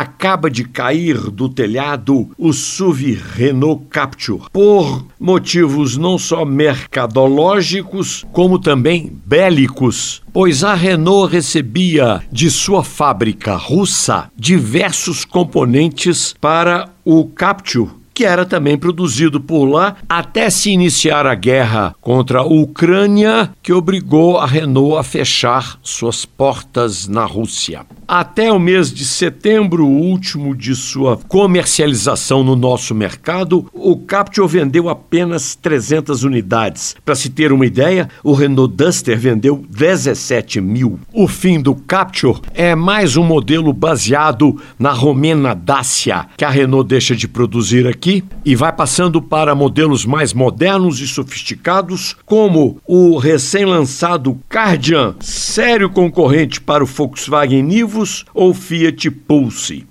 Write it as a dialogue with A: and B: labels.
A: acaba de cair do telhado o SUV Renault Capture por motivos não só mercadológicos, como também bélicos, pois a Renault recebia de sua fábrica russa diversos componentes para o Capture que era também produzido por lá, até se iniciar a guerra contra a Ucrânia, que obrigou a Renault a fechar suas portas na Rússia. Até o mês de setembro, último de sua comercialização no nosso mercado, o Captur vendeu apenas 300 unidades. Para se ter uma ideia, o Renault Duster vendeu 17 mil. O fim do Captur é mais um modelo baseado na romena Dacia, que a Renault deixa de produzir aqui e vai passando para modelos mais modernos e sofisticados, como o recém-lançado Cardian, sério concorrente para o Volkswagen Nivo ou Fiat Pulse.